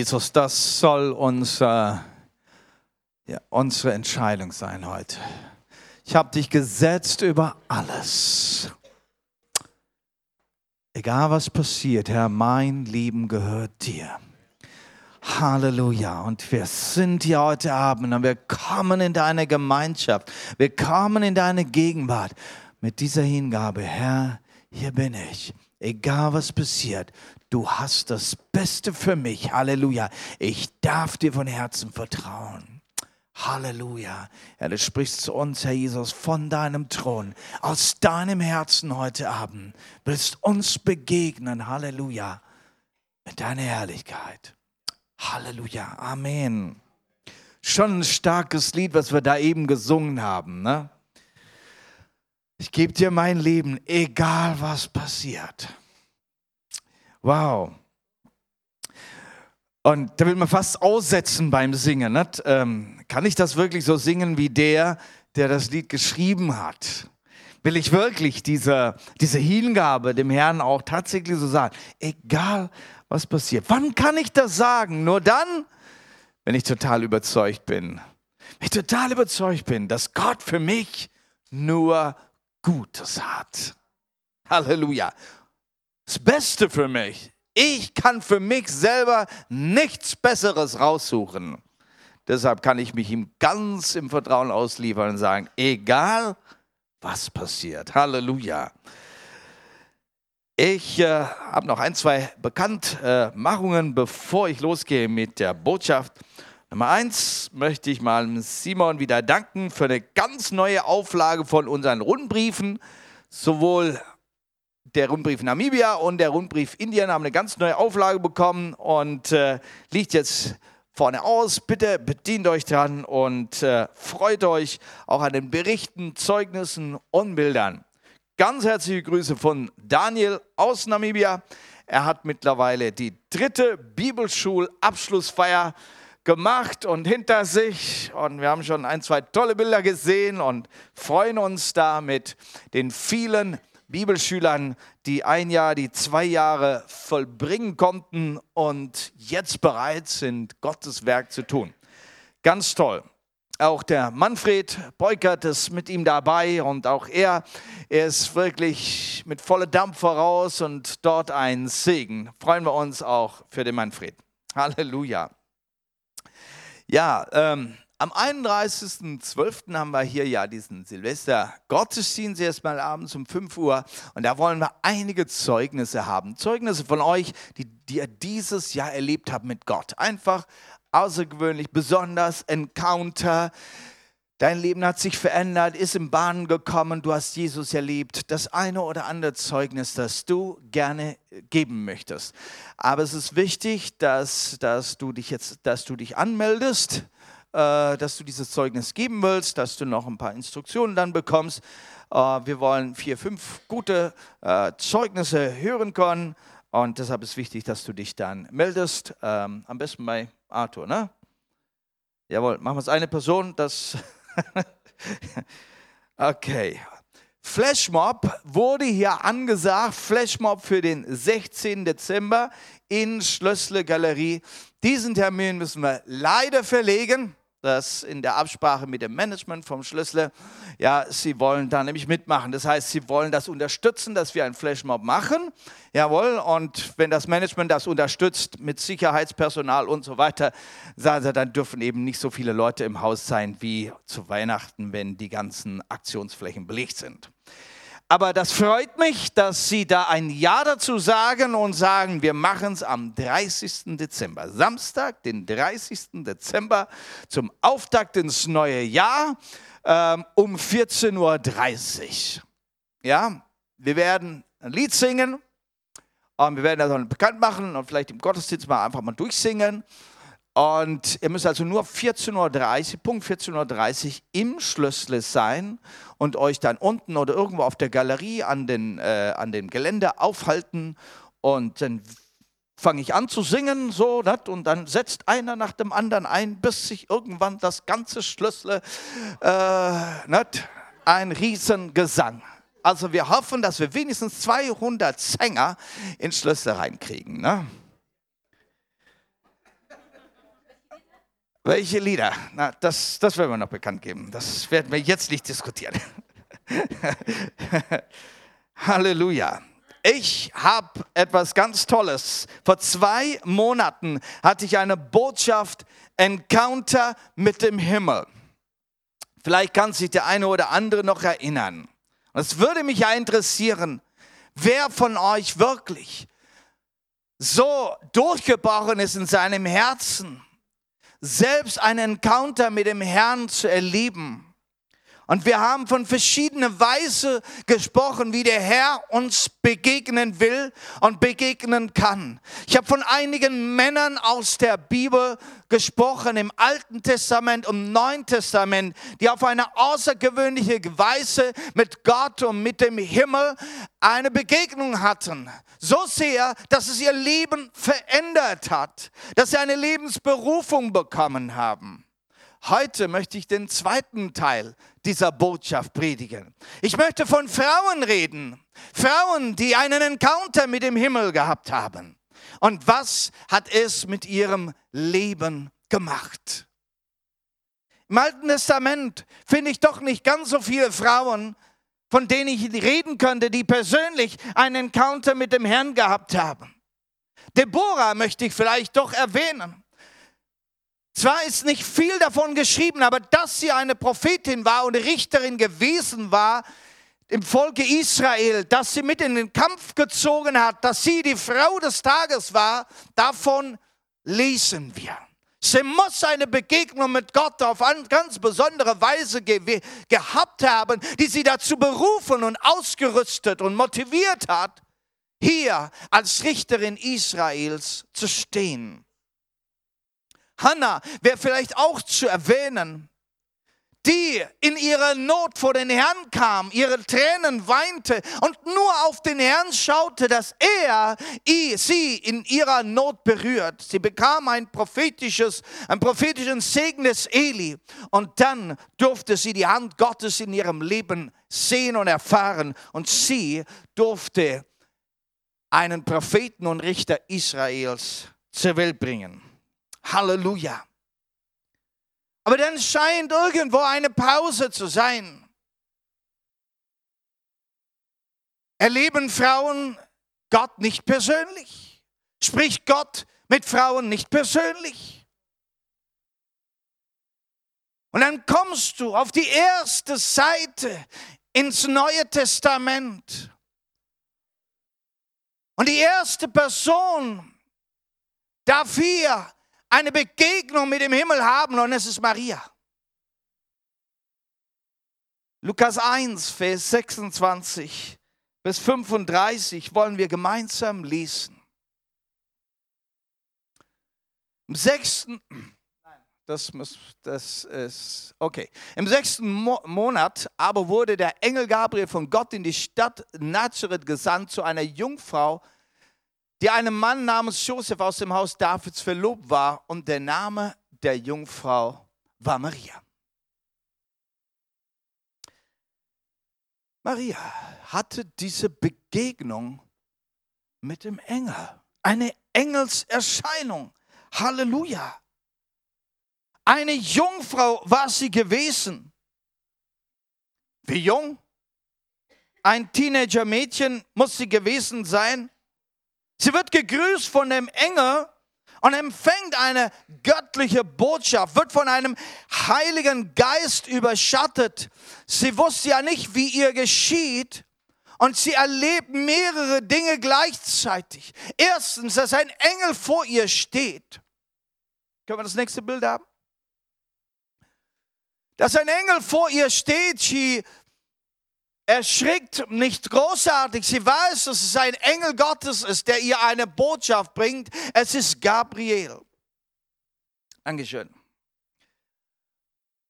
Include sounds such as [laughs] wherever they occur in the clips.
Jesus, das soll unser, ja, unsere Entscheidung sein heute. Ich habe dich gesetzt über alles. Egal was passiert, Herr, mein Leben gehört dir. Halleluja. Und wir sind hier heute Abend und wir kommen in deine Gemeinschaft. Wir kommen in deine Gegenwart mit dieser Hingabe. Herr, hier bin ich. Egal was passiert, du hast das Beste für mich. Halleluja. Ich darf dir von Herzen vertrauen. Halleluja. Ja, du sprichst zu uns, Herr Jesus, von deinem Thron, aus deinem Herzen heute Abend. Willst uns begegnen. Halleluja. Mit deiner Herrlichkeit. Halleluja. Amen. Schon ein starkes Lied, was wir da eben gesungen haben. Ne? Ich gebe dir mein Leben, egal was passiert. Wow. Und da will man fast aussetzen beim Singen. Nicht? Ähm, kann ich das wirklich so singen wie der, der das Lied geschrieben hat? Will ich wirklich diese, diese Hingabe dem Herrn auch tatsächlich so sagen? Egal was passiert. Wann kann ich das sagen? Nur dann, wenn ich total überzeugt bin. Wenn ich total überzeugt bin, dass Gott für mich nur Gutes hat. Halleluja das Beste für mich. Ich kann für mich selber nichts Besseres raussuchen. Deshalb kann ich mich ihm ganz im Vertrauen ausliefern und sagen, egal was passiert. Halleluja. Ich äh, habe noch ein, zwei Bekanntmachungen, bevor ich losgehe mit der Botschaft. Nummer eins möchte ich mal Simon wieder danken für eine ganz neue Auflage von unseren Rundbriefen, sowohl der Rundbrief Namibia und der Rundbrief Indien haben eine ganz neue Auflage bekommen und äh, liegt jetzt vorne aus. Bitte bedient euch dran und äh, freut euch auch an den Berichten, Zeugnissen und Bildern. Ganz herzliche Grüße von Daniel aus Namibia. Er hat mittlerweile die dritte Bibelschulabschlussfeier gemacht und hinter sich. Und wir haben schon ein, zwei tolle Bilder gesehen und freuen uns da mit den vielen Bibelschülern, die ein Jahr, die zwei Jahre vollbringen konnten und jetzt bereit sind, Gottes Werk zu tun. Ganz toll. Auch der Manfred Beukert ist mit ihm dabei und auch er, er ist wirklich mit voller Dampf voraus und dort ein Segen. Freuen wir uns auch für den Manfred. Halleluja. Ja, ähm, am 31.12. haben wir hier ja diesen Silvester-Gottesdienst erstmal abends um 5 Uhr und da wollen wir einige Zeugnisse haben. Zeugnisse von euch, die, die ihr dieses Jahr erlebt habt mit Gott. Einfach außergewöhnlich, besonders Encounter. Dein Leben hat sich verändert, ist im Bahnen gekommen, du hast Jesus erlebt. Das eine oder andere Zeugnis, das du gerne geben möchtest. Aber es ist wichtig, dass, dass, du, dich jetzt, dass du dich anmeldest äh, dass du dieses Zeugnis geben willst, dass du noch ein paar Instruktionen dann bekommst. Äh, wir wollen vier, fünf gute äh, Zeugnisse hören können und deshalb ist wichtig, dass du dich dann meldest. Ähm, am besten bei Arthur, ne? Jawohl, machen wir es eine Person, das. [laughs] okay. Flashmob wurde hier angesagt, Flashmob für den 16. Dezember in Schlössle Galerie. Diesen Termin müssen wir leider verlegen das in der Absprache mit dem Management vom Schlüssel, ja, sie wollen da nämlich mitmachen. Das heißt, sie wollen das unterstützen, dass wir einen Flashmob machen. Jawohl, und wenn das Management das unterstützt mit Sicherheitspersonal und so weiter, sagen sie, dann dürfen eben nicht so viele Leute im Haus sein wie zu Weihnachten, wenn die ganzen Aktionsflächen belegt sind. Aber das freut mich, dass Sie da ein Ja dazu sagen und sagen, wir machen es am 30. Dezember, Samstag, den 30. Dezember, zum Auftakt ins neue Jahr ähm, um 14.30 Uhr. Ja, wir werden ein Lied singen und wir werden das dann bekannt machen und vielleicht im Gottesdienst mal einfach mal durchsingen. Und ihr müsst also nur 14.30 Uhr, Punkt 14.30 Uhr im Schlössle sein und euch dann unten oder irgendwo auf der Galerie an, den, äh, an dem Gelände aufhalten. Und dann fange ich an zu singen, so, dat, und dann setzt einer nach dem anderen ein, bis sich irgendwann das ganze Schlössle, äh, dat, ein Riesengesang. Also wir hoffen, dass wir wenigstens 200 Sänger ins Schlössle reinkriegen. Ne? Welche Lieder? Na, das, das werden wir noch bekannt geben. Das werden wir jetzt nicht diskutieren. [laughs] Halleluja. Ich habe etwas ganz Tolles. Vor zwei Monaten hatte ich eine Botschaft Encounter mit dem Himmel. Vielleicht kann sich der eine oder andere noch erinnern. es würde mich ja interessieren, wer von euch wirklich so durchgebrochen ist in seinem Herzen, selbst einen Encounter mit dem Herrn zu erleben und wir haben von verschiedenen Weise gesprochen, wie der Herr uns begegnen will und begegnen kann. Ich habe von einigen Männern aus der Bibel gesprochen, im Alten Testament und im Neuen Testament, die auf eine außergewöhnliche Weise mit Gott und mit dem Himmel eine Begegnung hatten. So sehr, dass es ihr Leben verändert hat, dass sie eine Lebensberufung bekommen haben. Heute möchte ich den zweiten Teil dieser Botschaft predigen. Ich möchte von Frauen reden. Frauen, die einen Encounter mit dem Himmel gehabt haben. Und was hat es mit ihrem Leben gemacht? Im Alten Testament finde ich doch nicht ganz so viele Frauen, von denen ich reden könnte, die persönlich einen Encounter mit dem Herrn gehabt haben. Deborah möchte ich vielleicht doch erwähnen. Zwar ist nicht viel davon geschrieben, aber dass sie eine Prophetin war und Richterin gewesen war im Volke Israel, dass sie mit in den Kampf gezogen hat, dass sie die Frau des Tages war, davon lesen wir. Sie muss eine Begegnung mit Gott auf eine ganz besondere Weise ge gehabt haben, die sie dazu berufen und ausgerüstet und motiviert hat, hier als Richterin Israels zu stehen. Hannah wäre vielleicht auch zu erwähnen, die in ihrer Not vor den Herrn kam, ihre Tränen weinte und nur auf den Herrn schaute, dass er sie in ihrer Not berührt. Sie bekam ein prophetisches, einen prophetischen Segen des Eli und dann durfte sie die Hand Gottes in ihrem Leben sehen und erfahren und sie durfte einen Propheten und Richter Israels zur Welt bringen. Halleluja. Aber dann scheint irgendwo eine Pause zu sein. Erleben Frauen Gott nicht persönlich? Spricht Gott mit Frauen nicht persönlich? Und dann kommst du auf die erste Seite ins Neue Testament. Und die erste Person dafür eine Begegnung mit dem Himmel haben und es ist Maria. Lukas 1, Vers 26 bis 35 wollen wir gemeinsam lesen. Im sechsten, das, muss, das ist, okay. Im sechsten Mo Monat aber wurde der Engel Gabriel von Gott in die Stadt Nazareth gesandt zu einer Jungfrau, die einem Mann namens Josef aus dem Haus Davids verlobt war und der Name der Jungfrau war Maria. Maria hatte diese Begegnung mit dem Engel, eine Engelserscheinung. Halleluja. Eine Jungfrau war sie gewesen. Wie jung? Ein Teenager-Mädchen muss sie gewesen sein. Sie wird gegrüßt von dem Engel und empfängt eine göttliche Botschaft, wird von einem heiligen Geist überschattet. Sie wusste ja nicht, wie ihr geschieht. Und sie erlebt mehrere Dinge gleichzeitig. Erstens, dass ein Engel vor ihr steht. Können wir das nächste Bild haben? Dass ein Engel vor ihr steht, sie erschrickt nicht großartig. Sie weiß, dass es ein Engel Gottes ist, der ihr eine Botschaft bringt. Es ist Gabriel. Dankeschön.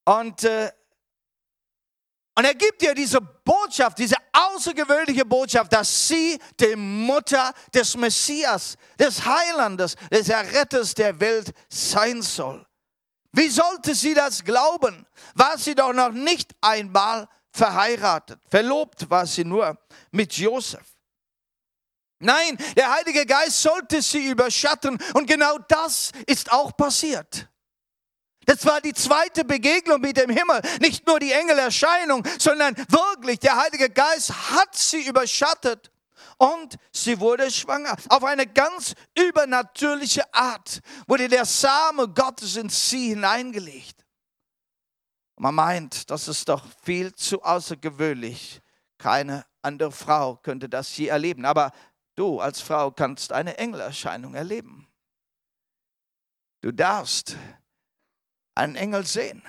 Und, äh, und er gibt ihr diese Botschaft, diese außergewöhnliche Botschaft, dass sie die Mutter des Messias, des Heilandes, des Erretters der Welt sein soll. Wie sollte sie das glauben? War sie doch noch nicht einmal verheiratet. Verlobt war sie nur mit Josef. Nein, der Heilige Geist sollte sie überschatten und genau das ist auch passiert. Das war die zweite Begegnung mit dem Himmel. Nicht nur die Engelerscheinung, sondern wirklich der Heilige Geist hat sie überschattet und sie wurde schwanger. Auf eine ganz übernatürliche Art wurde der Same Gottes in sie hineingelegt. Man meint, das ist doch viel zu außergewöhnlich. Keine andere Frau könnte das je erleben. Aber du als Frau kannst eine Engelerscheinung erleben. Du darfst einen Engel sehen.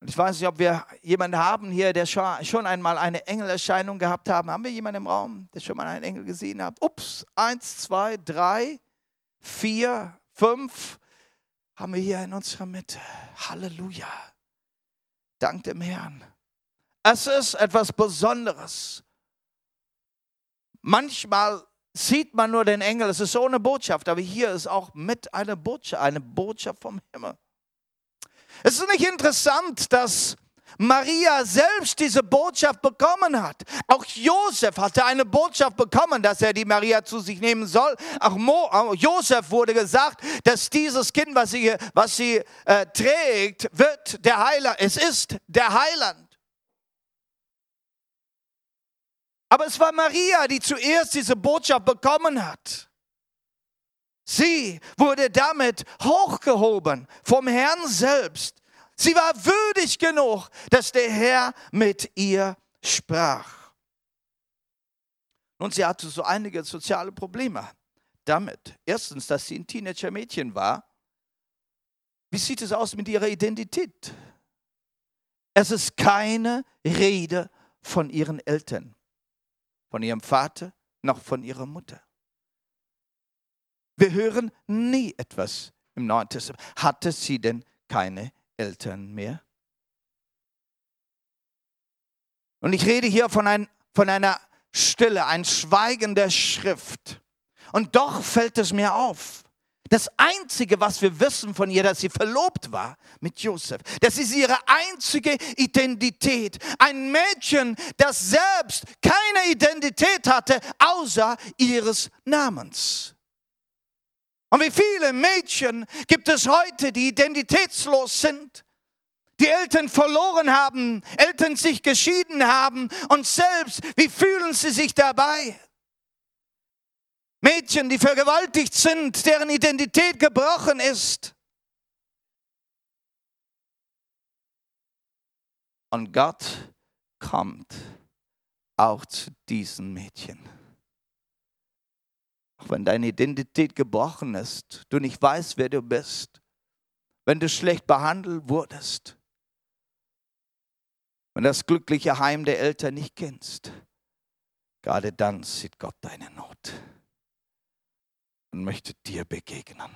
Und ich weiß nicht, ob wir jemanden haben hier, der schon einmal eine Engelerscheinung gehabt haben. Haben wir jemanden im Raum, der schon mal einen Engel gesehen hat? Ups, eins, zwei, drei, vier, fünf haben wir hier in unserer Mitte. Halleluja. Dank dem Herrn. Es ist etwas Besonderes. Manchmal sieht man nur den Engel, es ist ohne Botschaft, aber hier ist auch mit einer Botschaft, eine Botschaft vom Himmel. Es ist nicht interessant, dass Maria selbst diese Botschaft bekommen hat. Auch Josef hatte eine Botschaft bekommen, dass er die Maria zu sich nehmen soll. Auch, Mo, Josef wurde gesagt, dass dieses Kind, was sie, was sie äh, trägt, wird der Heiland. Es ist der Heiland. Aber es war Maria, die zuerst diese Botschaft bekommen hat. Sie wurde damit hochgehoben vom Herrn selbst. Sie war würdig genug, dass der Herr mit ihr sprach. Und sie hatte so einige soziale Probleme damit. Erstens, dass sie ein Teenager-Mädchen war. Wie sieht es aus mit ihrer Identität? Es ist keine Rede von ihren Eltern von ihrem Vater noch von ihrer Mutter. Wir hören nie etwas im Neuen Testament. Hatte sie denn keine Eltern mehr? Und ich rede hier von, ein, von einer Stille, ein Schweigen der Schrift. Und doch fällt es mir auf. Das Einzige, was wir wissen von ihr, dass sie verlobt war mit Josef. Das ist ihre einzige Identität. Ein Mädchen, das selbst keine Identität hatte, außer ihres Namens. Und wie viele Mädchen gibt es heute, die identitätslos sind? die Eltern verloren haben, Eltern sich geschieden haben und selbst, wie fühlen sie sich dabei? Mädchen, die vergewaltigt sind, deren Identität gebrochen ist. Und Gott kommt auch zu diesen Mädchen. Wenn deine Identität gebrochen ist, du nicht weißt, wer du bist, wenn du schlecht behandelt wurdest, wenn das glückliche Heim der Eltern nicht kennst, gerade dann sieht Gott deine Not und möchte dir begegnen.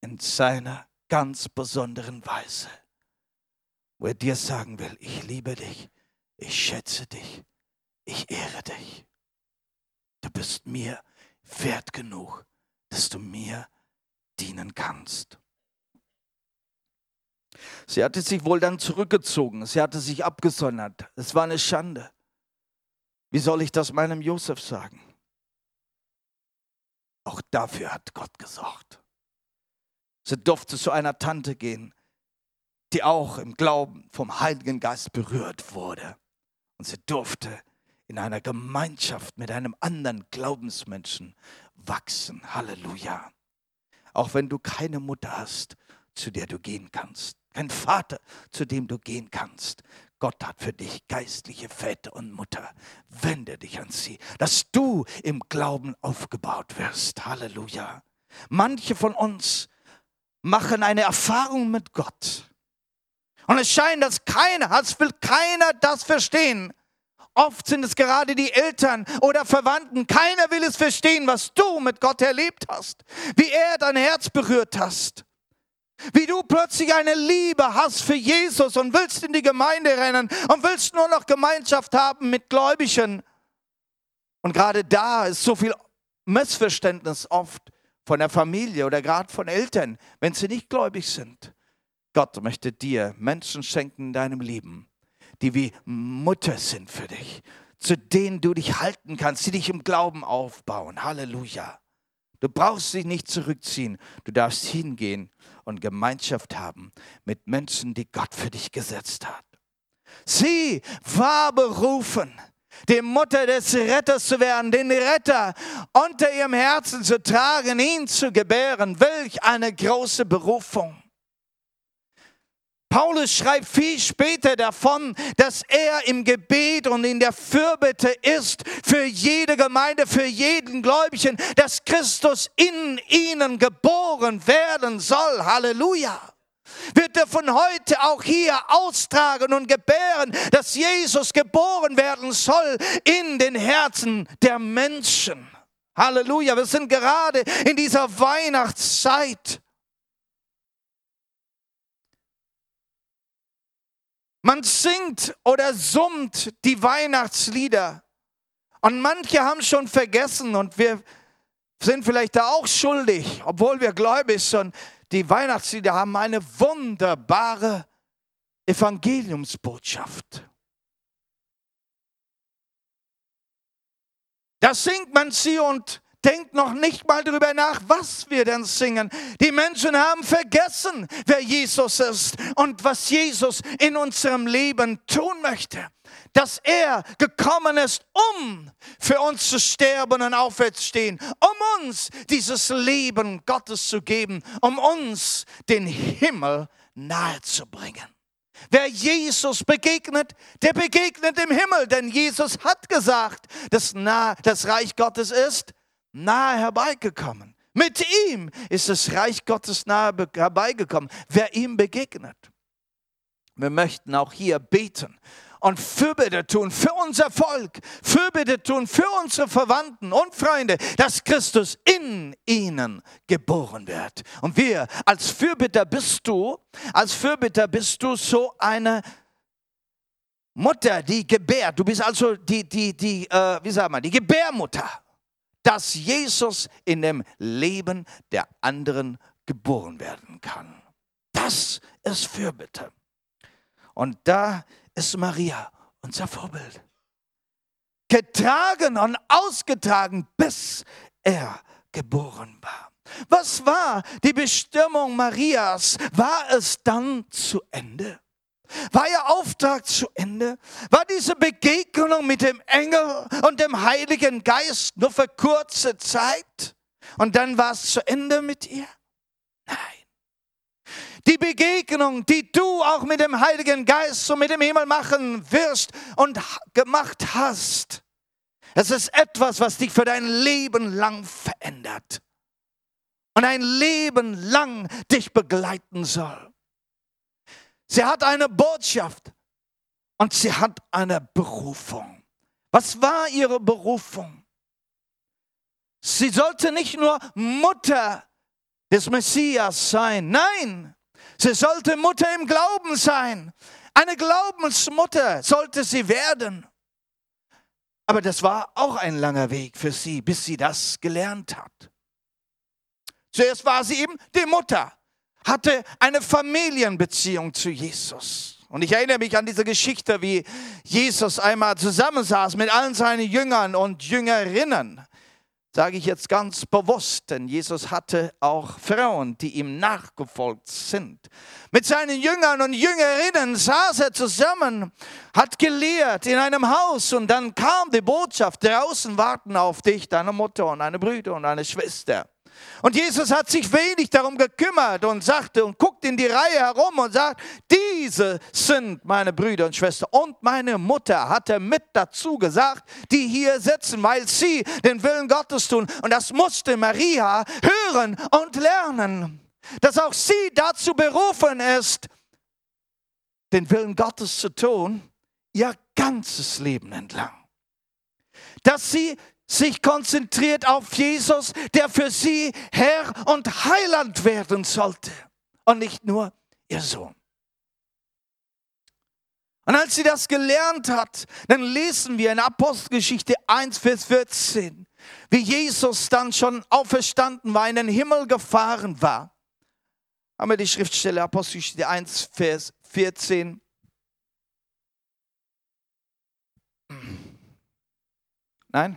In seiner ganz besonderen Weise, wo er dir sagen will, ich liebe dich, ich schätze dich, ich ehre dich. Du bist mir wert genug, dass du mir dienen kannst. Sie hatte sich wohl dann zurückgezogen, sie hatte sich abgesondert. Es war eine Schande. Wie soll ich das meinem Josef sagen? Auch dafür hat Gott gesorgt. Sie durfte zu einer Tante gehen, die auch im Glauben vom Heiligen Geist berührt wurde. Und sie durfte in einer Gemeinschaft mit einem anderen Glaubensmenschen wachsen. Halleluja. Auch wenn du keine Mutter hast, zu der du gehen kannst, kein Vater, zu dem du gehen kannst, Gott hat für dich geistliche Väter und Mutter. Wende dich an sie, dass du im Glauben aufgebaut wirst. Halleluja. Manche von uns machen eine Erfahrung mit Gott. Und es scheint, dass keiner, als will keiner das verstehen. Oft sind es gerade die Eltern oder Verwandten. Keiner will es verstehen, was du mit Gott erlebt hast, wie er dein Herz berührt hast. Wie du plötzlich eine Liebe hast für Jesus und willst in die Gemeinde rennen und willst nur noch Gemeinschaft haben mit Gläubigen. Und gerade da ist so viel Missverständnis oft von der Familie oder gerade von Eltern, wenn sie nicht gläubig sind. Gott möchte dir Menschen schenken in deinem Leben, die wie Mutter sind für dich, zu denen du dich halten kannst, die dich im Glauben aufbauen. Halleluja. Du brauchst dich nicht zurückziehen. Du darfst hingehen und Gemeinschaft haben mit Menschen, die Gott für dich gesetzt hat. Sie war berufen, die Mutter des Retters zu werden, den Retter unter ihrem Herzen zu tragen, ihn zu gebären. Welch eine große Berufung. Paulus schreibt viel später davon, dass er im Gebet und in der Fürbitte ist für jede Gemeinde, für jeden Gläubigen, dass Christus in ihnen geboren werden soll. Halleluja wird er von heute auch hier austragen und gebären, dass Jesus geboren werden soll in den Herzen der Menschen. Halleluja, wir sind gerade in dieser Weihnachtszeit. Man singt oder summt die Weihnachtslieder. Und manche haben schon vergessen und wir sind vielleicht da auch schuldig, obwohl wir gläubig sind. Die Weihnachtslieder haben eine wunderbare Evangeliumsbotschaft. Da singt man sie und denkt noch nicht mal darüber nach, was wir denn singen. Die Menschen haben vergessen, wer Jesus ist und was Jesus in unserem Leben tun möchte. Dass er gekommen ist, um für uns zu sterben und aufwärtsstehen, um uns dieses Leben Gottes zu geben, um uns den Himmel nahezubringen. Wer Jesus begegnet, der begegnet im Himmel, denn Jesus hat gesagt, dass das Reich Gottes ist nahe herbeigekommen. Mit ihm ist das Reich Gottes nahe herbeigekommen, wer ihm begegnet. Wir möchten auch hier beten und Fürbitte tun für unser Volk, Fürbitte tun für unsere Verwandten und Freunde, dass Christus in ihnen geboren wird. Und wir als Fürbitter bist du, als Fürbitter bist du so eine Mutter, die gebärt. Du bist also die, die, die, äh, wie sagt man, die Gebärmutter dass Jesus in dem Leben der anderen geboren werden kann. Das ist Fürbitte. Und da ist Maria unser Vorbild. Getragen und ausgetragen, bis er geboren war. Was war die Bestimmung Marias? War es dann zu Ende? War ihr Auftrag zu Ende? War diese Begegnung mit dem Engel und dem Heiligen Geist nur für kurze Zeit? Und dann war es zu Ende mit ihr? Nein. Die Begegnung, die du auch mit dem Heiligen Geist und mit dem Himmel machen wirst und gemacht hast, es ist etwas, was dich für dein Leben lang verändert und ein Leben lang dich begleiten soll. Sie hat eine Botschaft und sie hat eine Berufung. Was war ihre Berufung? Sie sollte nicht nur Mutter des Messias sein, nein, sie sollte Mutter im Glauben sein. Eine Glaubensmutter sollte sie werden. Aber das war auch ein langer Weg für sie, bis sie das gelernt hat. Zuerst war sie eben die Mutter hatte eine Familienbeziehung zu Jesus. Und ich erinnere mich an diese Geschichte, wie Jesus einmal zusammensaß mit allen seinen Jüngern und Jüngerinnen. Sage ich jetzt ganz bewusst, denn Jesus hatte auch Frauen, die ihm nachgefolgt sind. Mit seinen Jüngern und Jüngerinnen saß er zusammen, hat gelehrt in einem Haus und dann kam die Botschaft, draußen warten auf dich deine Mutter und deine Brüder und deine Schwester. Und Jesus hat sich wenig darum gekümmert und sagte und guckt in die Reihe herum und sagt, diese sind meine Brüder und Schwestern. Und meine Mutter hat er mit dazu gesagt, die hier sitzen, weil sie den Willen Gottes tun. Und das musste Maria hören und lernen, dass auch sie dazu berufen ist, den Willen Gottes zu tun, ihr ganzes Leben entlang. Dass sie sich konzentriert auf Jesus, der für sie Herr und Heiland werden sollte und nicht nur ihr Sohn. Und als sie das gelernt hat, dann lesen wir in Apostelgeschichte 1, Vers 14, wie Jesus dann schon auferstanden war, in den Himmel gefahren war. Haben wir die Schriftstelle Apostelgeschichte 1, Vers 14. Nein?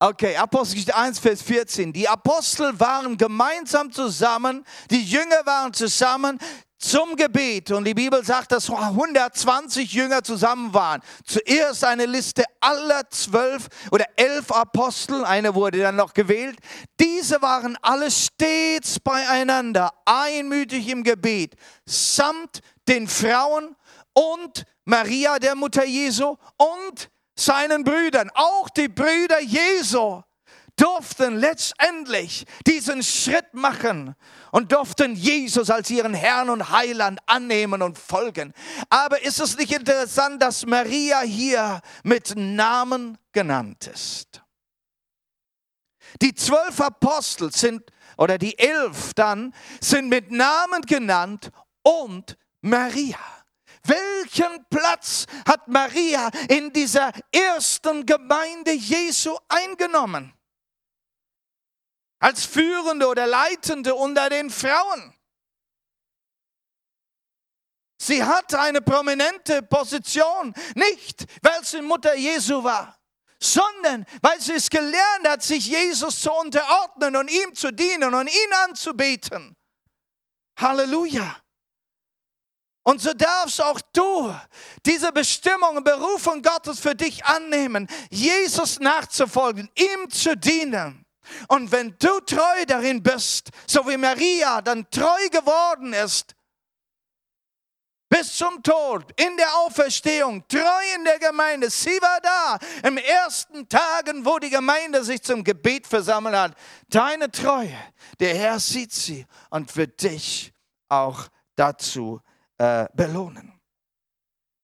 Okay, Apostelgeschichte 1, Vers 14. Die Apostel waren gemeinsam zusammen, die Jünger waren zusammen zum Gebet. Und die Bibel sagt, dass 120 Jünger zusammen waren. Zuerst eine Liste aller zwölf oder elf Apostel, eine wurde dann noch gewählt. Diese waren alle stets beieinander, einmütig im Gebet, samt den Frauen und Maria, der Mutter Jesu, und seinen Brüdern, auch die Brüder Jesu, durften letztendlich diesen Schritt machen und durften Jesus als ihren Herrn und Heiland annehmen und folgen. Aber ist es nicht interessant, dass Maria hier mit Namen genannt ist? Die zwölf Apostel sind, oder die elf dann, sind mit Namen genannt und Maria. Welchen Platz hat Maria in dieser ersten Gemeinde Jesu eingenommen? Als Führende oder Leitende unter den Frauen. Sie hatte eine prominente Position, nicht weil sie Mutter Jesu war, sondern weil sie es gelernt hat, sich Jesus zu unterordnen und ihm zu dienen und ihn anzubeten. Halleluja. Und so darfst auch du diese Bestimmung und Berufung Gottes für dich annehmen, Jesus nachzufolgen, ihm zu dienen. Und wenn du treu darin bist, so wie Maria dann treu geworden ist, bis zum Tod, in der Auferstehung, treu in der Gemeinde. Sie war da im ersten Tagen, wo die Gemeinde sich zum Gebet versammelt hat. Deine Treue, der Herr sieht sie und wird dich auch dazu äh, belohnen.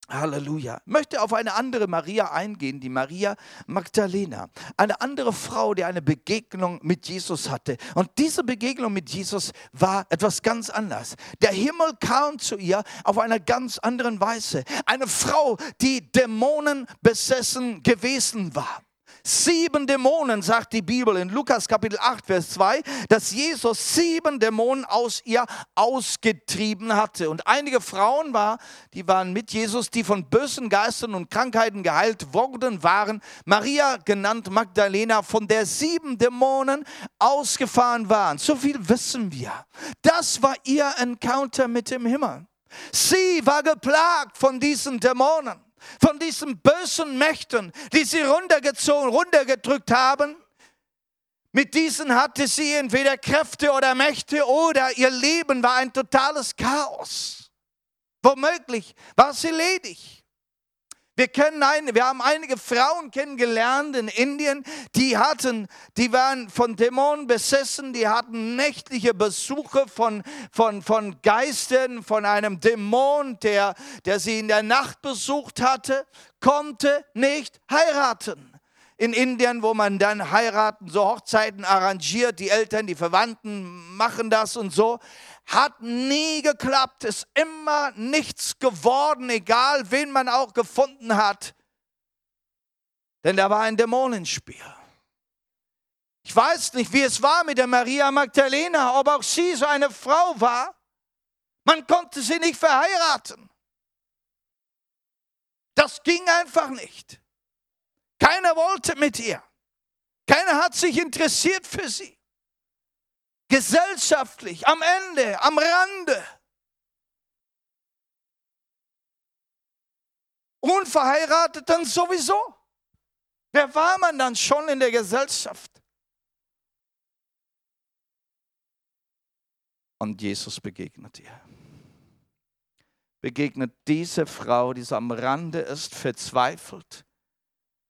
Halleluja. Ich möchte auf eine andere Maria eingehen, die Maria Magdalena. Eine andere Frau, die eine Begegnung mit Jesus hatte. Und diese Begegnung mit Jesus war etwas ganz anderes. Der Himmel kam zu ihr auf einer ganz anderen Weise. Eine Frau, die Dämonen besessen gewesen war sieben Dämonen, sagt die Bibel in Lukas Kapitel 8, Vers 2, dass Jesus sieben Dämonen aus ihr ausgetrieben hatte. Und einige Frauen war, die waren mit Jesus, die von bösen Geistern und Krankheiten geheilt worden waren. Maria, genannt Magdalena, von der sieben Dämonen ausgefahren waren. So viel wissen wir. Das war ihr Encounter mit dem Himmel. Sie war geplagt von diesen Dämonen von diesen bösen Mächten, die sie runtergezogen, runtergedrückt haben. Mit diesen hatte sie entweder Kräfte oder Mächte oder ihr Leben war ein totales Chaos. Womöglich war sie ledig. Wir, kennen ein, wir haben einige Frauen kennengelernt in Indien, die hatten, die waren von Dämonen besessen, die hatten nächtliche Besuche von, von, von Geistern, von einem Dämon, der, der sie in der Nacht besucht hatte, konnte nicht heiraten. In Indien, wo man dann heiraten, so Hochzeiten arrangiert, die Eltern, die Verwandten machen das und so hat nie geklappt, ist immer nichts geworden, egal wen man auch gefunden hat. Denn da war ein Dämonenspiel. Ich weiß nicht, wie es war mit der Maria Magdalena, ob auch sie so eine Frau war. Man konnte sie nicht verheiraten. Das ging einfach nicht. Keiner wollte mit ihr. Keiner hat sich interessiert für sie gesellschaftlich, am Ende, am Rande. Unverheiratet dann sowieso. Wer war man dann schon in der Gesellschaft? Und Jesus begegnet ihr. Begegnet diese Frau, die so am Rande ist, verzweifelt,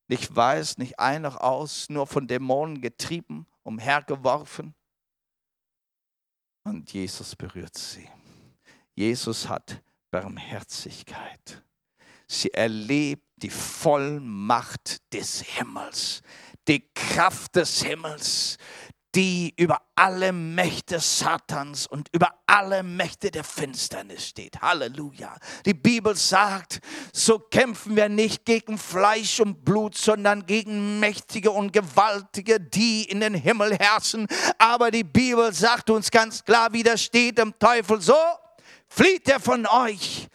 nicht weiß, nicht ein noch aus, nur von Dämonen getrieben, umhergeworfen. Und Jesus berührt sie. Jesus hat Barmherzigkeit. Sie erlebt die Vollmacht des Himmels, die Kraft des Himmels, die über alle Mächte Satans und über alle Mächte der Finsternis steht. Halleluja. Die Bibel sagt, so kämpfen wir nicht gegen Fleisch und Blut, sondern gegen Mächtige und Gewaltige, die in den Himmel herrschen. Aber die Bibel sagt uns ganz klar, widersteht dem Teufel so, flieht er von euch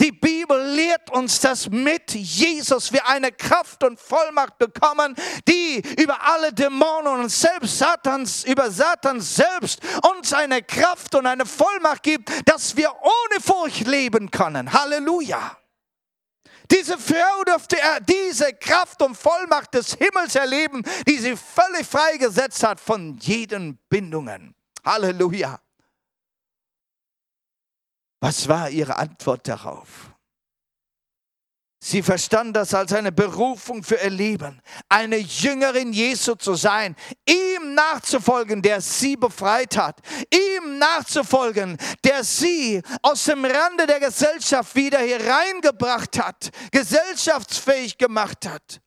Die Bibel lehrt uns, dass mit Jesus wir eine Kraft und Vollmacht bekommen, die über alle Dämonen und selbst Satans, über Satan selbst uns eine Kraft und eine Vollmacht gibt, dass wir ohne Furcht leben können. Halleluja. Diese Frau durfte diese Kraft und Vollmacht des Himmels erleben, die sie völlig freigesetzt hat von jeden Bindungen. Halleluja. Was war ihre Antwort darauf? Sie verstand das als eine Berufung für ihr Leben, eine Jüngerin Jesu zu sein, ihm nachzufolgen, der sie befreit hat, ihm nachzufolgen, der sie aus dem Rande der Gesellschaft wieder hier reingebracht hat, gesellschaftsfähig gemacht hat.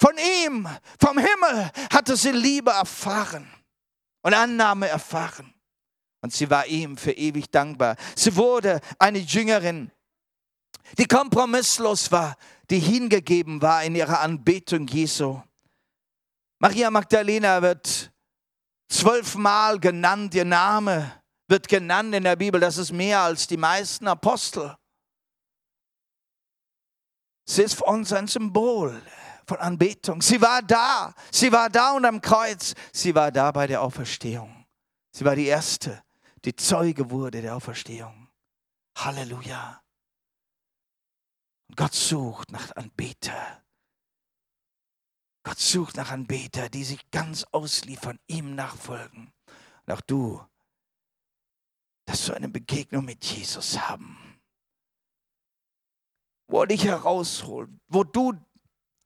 Von ihm, vom Himmel hatte sie Liebe erfahren und Annahme erfahren. Und sie war ihm für ewig dankbar. Sie wurde eine Jüngerin, die kompromisslos war, die hingegeben war in ihrer Anbetung Jesu. Maria Magdalena wird zwölfmal genannt, ihr Name wird genannt in der Bibel. Das ist mehr als die meisten Apostel. Sie ist für uns ein Symbol von Anbetung. Sie war da, sie war da unterm Kreuz, sie war da bei der Auferstehung. Sie war die Erste, die Zeuge wurde der Auferstehung. Halleluja. Gott sucht nach Anbeter. Gott sucht nach Anbeter, die sich ganz ausliefern, ihm nachfolgen. Und auch du, dass du eine Begegnung mit Jesus haben. Wo er dich herausholt, wo du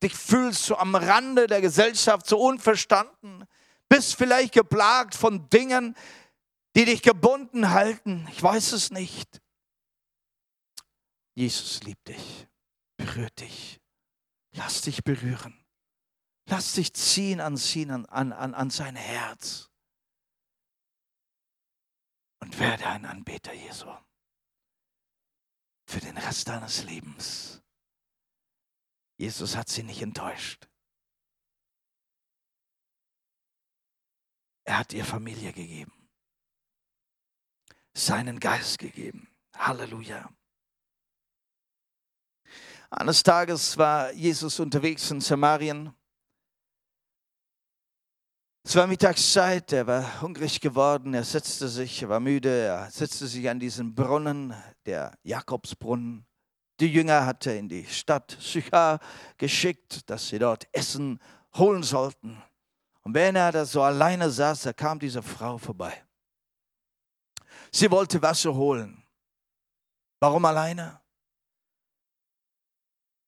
dich fühlst so am Rande der Gesellschaft, so unverstanden, bist vielleicht geplagt von Dingen, die dich gebunden halten. Ich weiß es nicht. Jesus liebt dich, berührt dich. Lass dich berühren. Lass dich ziehen an, an, an, an sein Herz. Und werde ein Anbeter Jesu. Für den Rest deines Lebens. Jesus hat sie nicht enttäuscht. Er hat ihr Familie gegeben seinen Geist gegeben. Halleluja. Eines Tages war Jesus unterwegs in Samarien. Es war Mittagszeit, er war hungrig geworden, er setzte sich, er war müde, er setzte sich an diesen Brunnen, der Jakobsbrunnen. Die Jünger hatte in die Stadt Sychar geschickt, dass sie dort Essen holen sollten. Und wenn er da so alleine saß, da kam diese Frau vorbei. Sie wollte Wasser holen. Warum alleine?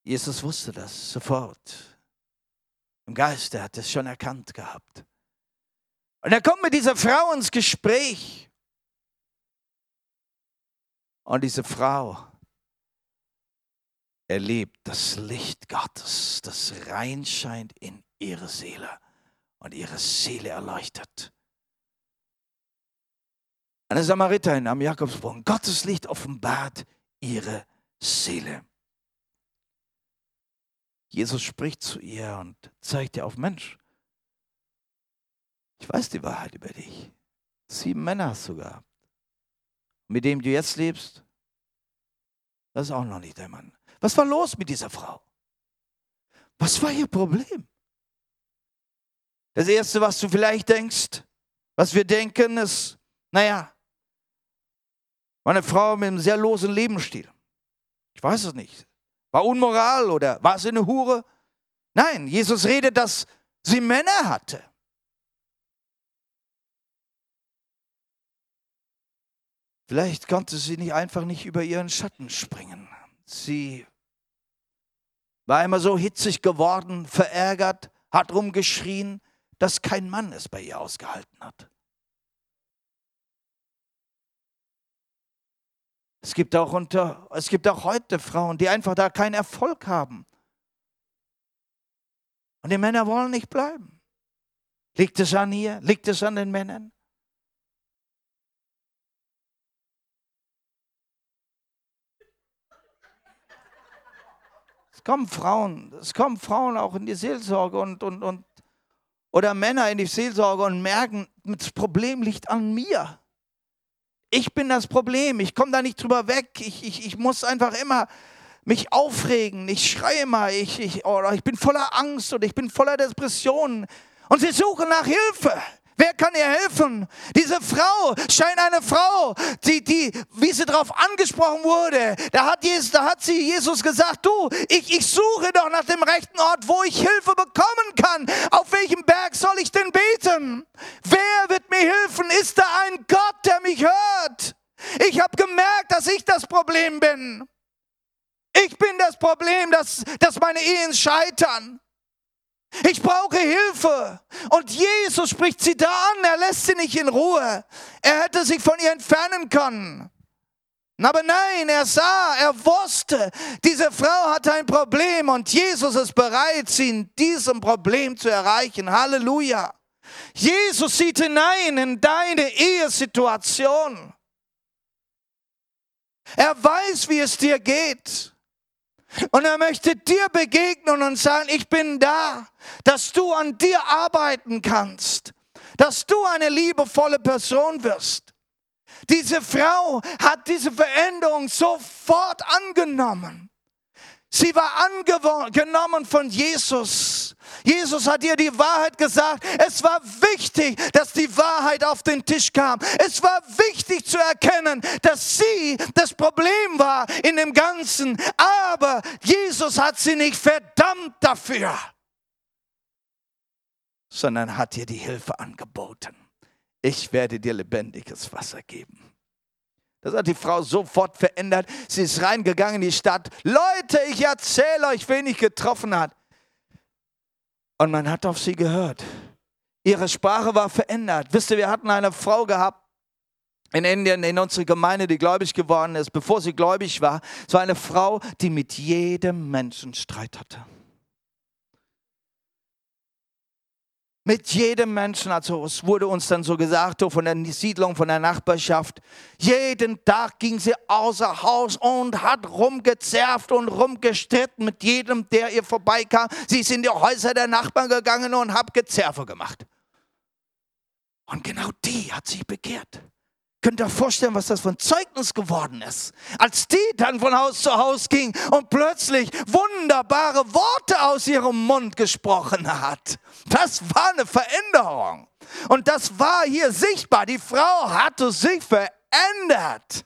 Jesus wusste das sofort. Im Geist, er hat es schon erkannt gehabt. Und er kommt mit dieser Frau ins Gespräch. Und diese Frau erlebt das Licht Gottes, das reinscheint in ihre Seele und ihre Seele erleuchtet. Eine Samariterin am Jakobsbrunnen. Gottes Licht offenbart ihre Seele. Jesus spricht zu ihr und zeigt ihr auf, Mensch, ich weiß die Wahrheit über dich. Sieben Männer hast du gehabt. Mit dem du jetzt lebst, das ist auch noch nicht dein Mann. Was war los mit dieser Frau? Was war ihr Problem? Das Erste, was du vielleicht denkst, was wir denken, ist, naja, war eine Frau mit einem sehr losen Lebensstil. Ich weiß es nicht. War unmoral oder war sie eine Hure? Nein, Jesus redet, dass sie Männer hatte. Vielleicht konnte sie nicht einfach nicht über ihren Schatten springen. Sie war immer so hitzig geworden, verärgert, hat rumgeschrien, dass kein Mann es bei ihr ausgehalten hat. Es gibt auch unter, es gibt auch heute Frauen, die einfach da keinen Erfolg haben. Und die Männer wollen nicht bleiben. Liegt es an ihr? Liegt es an den Männern? Es kommen Frauen, es kommen Frauen auch in die Seelsorge und, und, und oder Männer in die Seelsorge und merken, das Problem liegt an mir. Ich bin das Problem. Ich komme da nicht drüber weg. Ich, ich, ich muss einfach immer mich aufregen. Ich schreie mal. Ich, ich, oder ich bin voller Angst oder ich bin voller Depressionen. Und sie suchen nach Hilfe. Wer kann ihr helfen? Diese Frau scheint eine Frau, die, die, wie sie darauf angesprochen wurde, da hat, Jesus, da hat sie Jesus gesagt, du, ich, ich suche doch nach dem rechten Ort, wo ich Hilfe bekommen kann. Auf welchem Berg soll ich denn beten? Wer wird mir helfen? Ist da ein Gott, der mich hört? Ich habe gemerkt, dass ich das Problem bin. Ich bin das Problem, dass, dass meine Ehen scheitern. Ich brauche Hilfe. Und Jesus spricht sie da an. Er lässt sie nicht in Ruhe. Er hätte sich von ihr entfernen können. Aber nein, er sah, er wusste, diese Frau hat ein Problem und Jesus ist bereit, sie in diesem Problem zu erreichen. Halleluja. Jesus sieht hinein in deine Ehesituation. Er weiß, wie es dir geht. Und er möchte dir begegnen und sagen, ich bin da, dass du an dir arbeiten kannst, dass du eine liebevolle Person wirst. Diese Frau hat diese Veränderung sofort angenommen. Sie war angenommen von Jesus. Jesus hat ihr die Wahrheit gesagt. Es war wichtig, dass die Wahrheit auf den Tisch kam. Es war wichtig zu erkennen, dass sie das Problem war in dem Ganzen. Aber Jesus hat sie nicht verdammt dafür, sondern hat ihr die Hilfe angeboten. Ich werde dir lebendiges Wasser geben. Das hat die Frau sofort verändert. Sie ist reingegangen in die Stadt. Leute, ich erzähle euch, wen ich getroffen hat. Und man hat auf sie gehört. Ihre Sprache war verändert. Wisst ihr, wir hatten eine Frau gehabt in Indien, in unserer Gemeinde, die gläubig geworden ist, bevor sie gläubig war. Es war eine Frau, die mit jedem Menschen Streit hatte. Mit jedem Menschen, also es wurde uns dann so gesagt, von der Siedlung, von der Nachbarschaft, jeden Tag ging sie außer Haus und hat rumgezerft und rumgestritten mit jedem, der ihr vorbeikam. Sie ist in die Häuser der Nachbarn gegangen und hat Gezerfe gemacht. Und genau die hat sich bekehrt. Könnt ihr euch vorstellen, was das für ein Zeugnis geworden ist? Als die dann von Haus zu Haus ging und plötzlich wunderbare Worte aus ihrem Mund gesprochen hat. Das war eine Veränderung. Und das war hier sichtbar. Die Frau hatte sich verändert.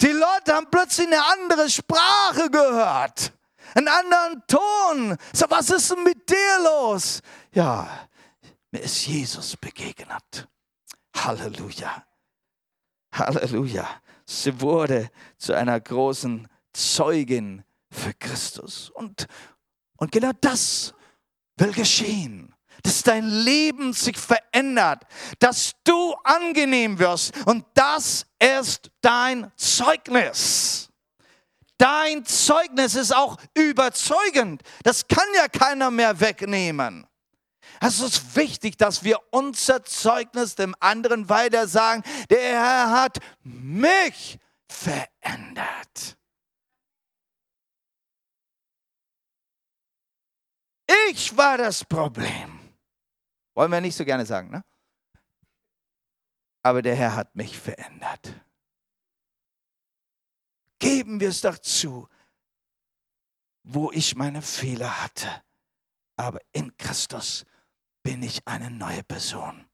Die Leute haben plötzlich eine andere Sprache gehört. Einen anderen Ton. So, was ist denn mit dir los? Ja, mir ist Jesus begegnet. Halleluja. Halleluja. Sie wurde zu einer großen Zeugin für Christus. Und, und genau das will geschehen. Dass dein Leben sich verändert, dass du angenehm wirst. Und das ist dein Zeugnis. Dein Zeugnis ist auch überzeugend. Das kann ja keiner mehr wegnehmen. Es ist wichtig, dass wir unser Zeugnis dem anderen weiter sagen. Der Herr hat mich verändert. Ich war das Problem. Wollen wir nicht so gerne sagen, ne? Aber der Herr hat mich verändert. Geben wir es doch zu, wo ich meine Fehler hatte. Aber in Christus bin ich eine neue Person.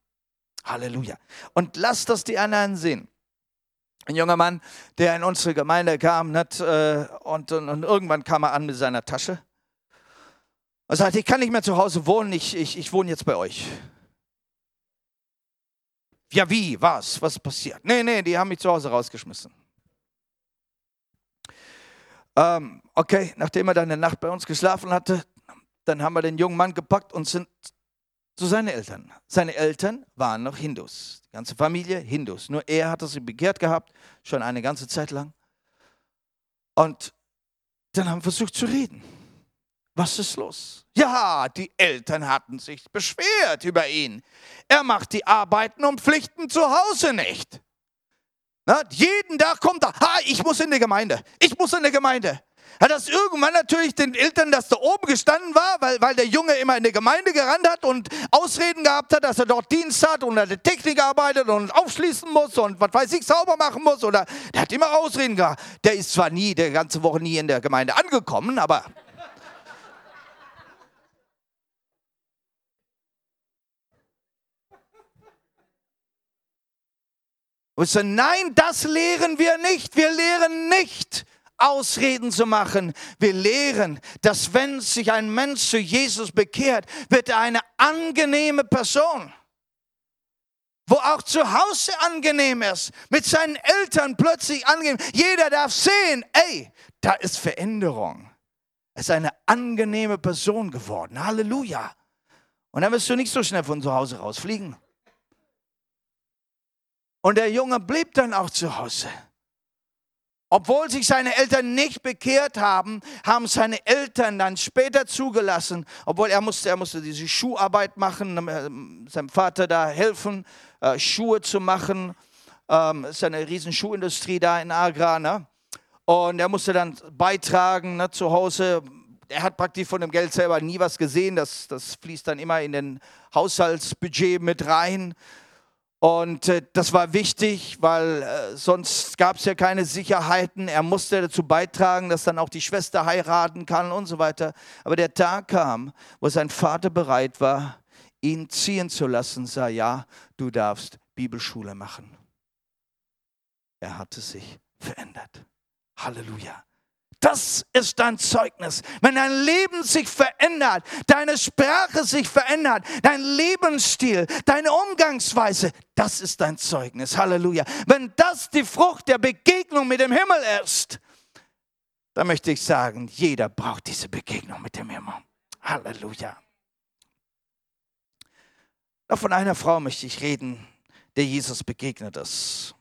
Halleluja. Und lass das die anderen sehen. Ein junger Mann, der in unsere Gemeinde kam nicht, äh, und, und, und, irgendwann kam er an mit seiner Tasche und sagte, ich kann nicht mehr zu Hause wohnen, ich, ich, ich wohne jetzt bei euch. Ja, wie? Was? Was passiert? Nee, nee, die haben mich zu Hause rausgeschmissen. Ähm, okay, nachdem er dann eine Nacht bei uns geschlafen hatte, dann haben wir den jungen Mann gepackt und sind zu seinen Eltern. Seine Eltern waren noch Hindus. Die ganze Familie Hindus. Nur er hatte sie begehrt gehabt, schon eine ganze Zeit lang. Und dann haben versucht zu reden. Was ist los? Ja, die Eltern hatten sich beschwert über ihn. Er macht die Arbeiten und Pflichten zu Hause nicht. Na, jeden Tag kommt er, ha, ich muss in die Gemeinde, ich muss in die Gemeinde. Hat das irgendwann natürlich den Eltern, dass da oben gestanden war, weil, weil der Junge immer in der Gemeinde gerannt hat und Ausreden gehabt hat, dass er dort Dienst hat und an der Technik arbeitet und aufschließen muss und was weiß ich, sauber machen muss. Oder der hat immer Ausreden gehabt. Der ist zwar nie, der ganze Woche nie in der Gemeinde angekommen, aber. [laughs] Nein, das lehren wir nicht. Wir lehren nicht, Ausreden zu machen. Wir lehren, dass wenn sich ein Mensch zu Jesus bekehrt, wird er eine angenehme Person. Wo auch zu Hause angenehm ist, mit seinen Eltern plötzlich angenehm. Jeder darf sehen, ey, da ist Veränderung. Er ist eine angenehme Person geworden. Halleluja. Und dann wirst du nicht so schnell von zu Hause rausfliegen. Und der Junge blieb dann auch zu Hause. Obwohl sich seine Eltern nicht bekehrt haben, haben seine Eltern dann später zugelassen, obwohl er musste, er musste diese Schuharbeit machen, äh, seinem Vater da helfen, äh, Schuhe zu machen. Ähm, ist eine riesen Schuhindustrie da in Agra. Ne? Und er musste dann beitragen ne, zu Hause. Er hat praktisch von dem Geld selber nie was gesehen. Das, das fließt dann immer in den Haushaltsbudget mit rein. Und äh, das war wichtig, weil äh, sonst gab es ja keine Sicherheiten. Er musste dazu beitragen, dass dann auch die Schwester heiraten kann und so weiter. Aber der Tag kam, wo sein Vater bereit war, ihn ziehen zu lassen, sah, ja, du darfst Bibelschule machen. Er hatte sich verändert. Halleluja. Das ist dein Zeugnis. Wenn dein Leben sich verändert, deine Sprache sich verändert, dein Lebensstil, deine Umgangsweise, das ist dein Zeugnis. Halleluja. Wenn das die Frucht der Begegnung mit dem Himmel ist, dann möchte ich sagen, jeder braucht diese Begegnung mit dem Himmel. Halleluja. Noch von einer Frau möchte ich reden, der Jesus begegnet ist.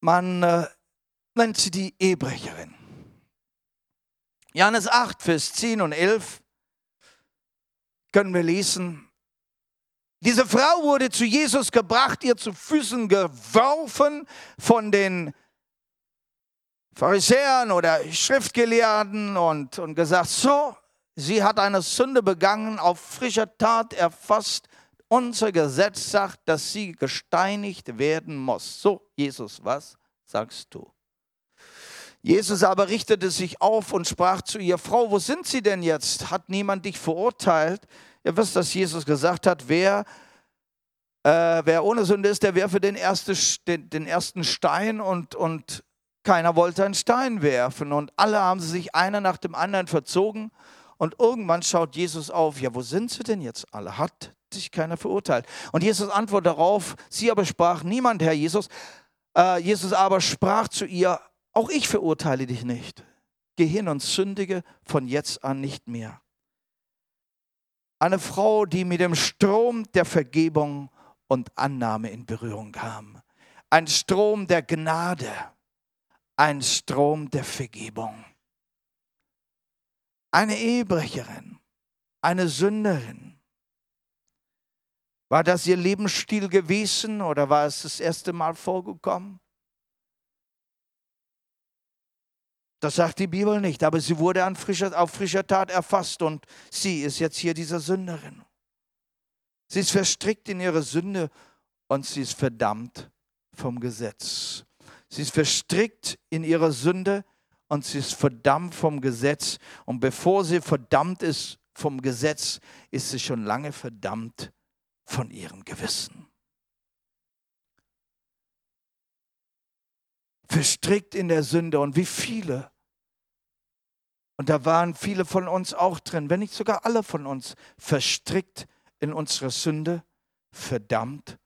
Man sie die Ehebrecherin. Johannes 8, Vers 10 und 11 können wir lesen. Diese Frau wurde zu Jesus gebracht, ihr zu Füßen geworfen von den Pharisäern oder Schriftgelehrten und, und gesagt, so, sie hat eine Sünde begangen, auf frischer Tat erfasst. Unser Gesetz sagt, dass sie gesteinigt werden muss. So, Jesus, was sagst du? Jesus aber richtete sich auf und sprach zu ihr, Frau, wo sind Sie denn jetzt? Hat niemand dich verurteilt? Ihr wisst, dass Jesus gesagt hat, wer, äh, wer ohne Sünde ist, der werfe den, erste, den, den ersten Stein und, und keiner wollte einen Stein werfen. Und alle haben sich einer nach dem anderen verzogen. Und irgendwann schaut Jesus auf, ja, wo sind sie denn jetzt alle? Hat sich keiner verurteilt? Und Jesus antwortet darauf, sie aber sprach, niemand, Herr Jesus. Äh, Jesus aber sprach zu ihr, auch ich verurteile dich nicht. Geh hin und sündige von jetzt an nicht mehr. Eine Frau, die mit dem Strom der Vergebung und Annahme in Berührung kam. Ein Strom der Gnade. Ein Strom der Vergebung. Eine Ehebrecherin. Eine Sünderin. War das ihr Lebensstil gewesen oder war es das erste Mal vorgekommen? Das sagt die Bibel nicht, aber sie wurde an frischer, auf frischer Tat erfasst und sie ist jetzt hier diese Sünderin. Sie ist verstrickt in ihre Sünde und sie ist verdammt vom Gesetz. Sie ist verstrickt in ihre Sünde und sie ist verdammt vom Gesetz. Und bevor sie verdammt ist vom Gesetz, ist sie schon lange verdammt von ihrem Gewissen. Verstrickt in der Sünde und wie viele. Und da waren viele von uns auch drin, wenn nicht sogar alle von uns, verstrickt in unsere Sünde, verdammt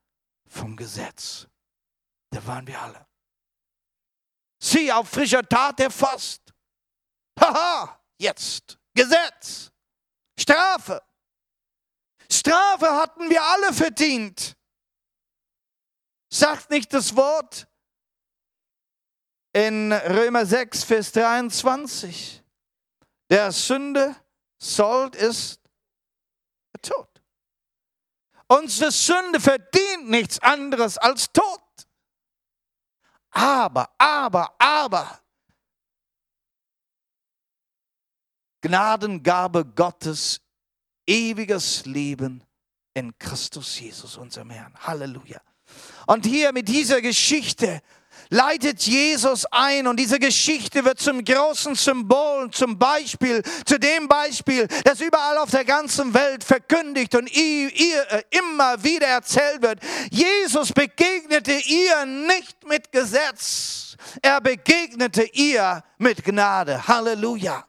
vom Gesetz. Da waren wir alle. Sie auf frischer Tat erfasst. Haha, jetzt Gesetz, Strafe. Strafe hatten wir alle verdient. Sagt nicht das Wort, in Römer 6, Vers 23. Der Sünde Sold ist der Tod. Unsere Sünde verdient nichts anderes als Tod. Aber, aber, aber, Gnadengabe Gottes, ewiges Leben in Christus Jesus, unserem Herrn. Halleluja. Und hier mit dieser Geschichte leitet Jesus ein und diese Geschichte wird zum großen Symbol, zum Beispiel, zu dem Beispiel, das überall auf der ganzen Welt verkündigt und ihr, äh, immer wieder erzählt wird. Jesus begegnete ihr nicht mit Gesetz, er begegnete ihr mit Gnade. Halleluja.